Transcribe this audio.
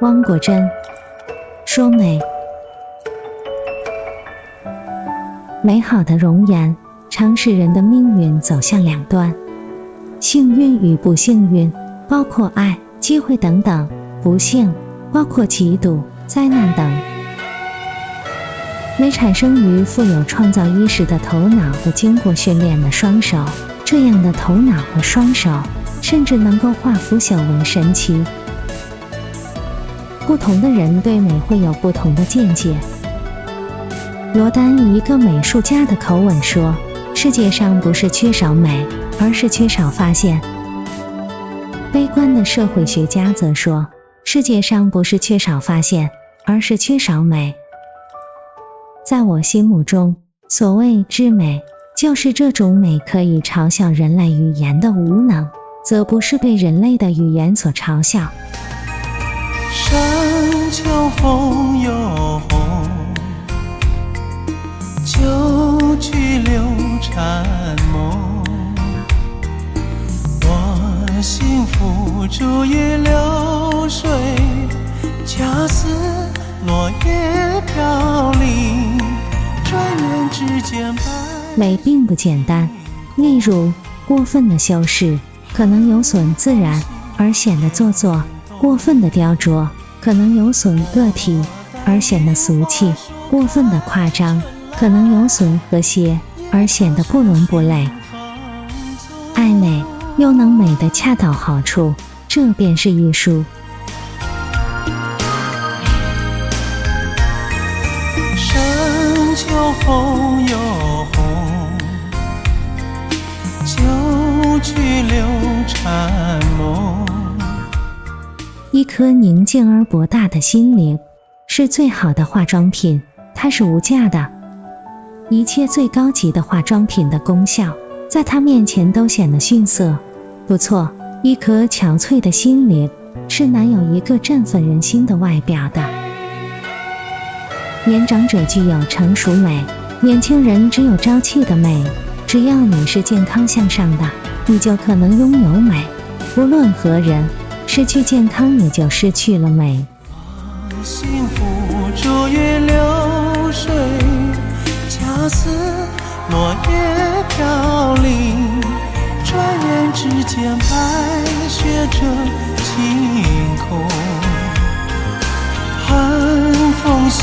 汪国真说美，美好的容颜常使人的命运走向两端，幸运与不幸运，包括爱、机会等等；不幸包括嫉妒、灾难等。美产生于富有创造意识的头脑和经过训练的双手，这样的头脑和双手甚至能够化腐朽为神奇。不同的人对美会有不同的见解。罗丹以一个美术家的口吻说：“世界上不是缺少美，而是缺少发现。”悲观的社会学家则说：“世界上不是缺少发现，而是缺少美。”在我心目中，所谓之美，就是这种美可以嘲笑人类语言的无能，则不是被人类的语言所嘲笑。山秋风又红，秋去柳缠梦。我心付诸于流水，恰似落叶飘零。转眼之间美并不简单，例如过分的修饰可能有损自然而显得做作，过分的雕琢可能有损个体而显得俗气，过分的夸张可能有损和谐而显得不伦不类。爱美又能美得恰到好处，这便是艺术。深秋风又红，秋去柳缠梦。一颗宁静而博大的心灵是最好的化妆品，它是无价的。一切最高级的化妆品的功效，在它面前都显得逊色。不错，一颗憔悴的心灵是难有一个振奋人心的外表的。年长者具有成熟美，年轻人只有朝气的美。只要你是健康向上的，你就可能拥有美。无论何人，失去健康你就失去了美。幸福逐于流水，恰似落叶飘零。转眼之间，白雪遮晴空。寒风袭。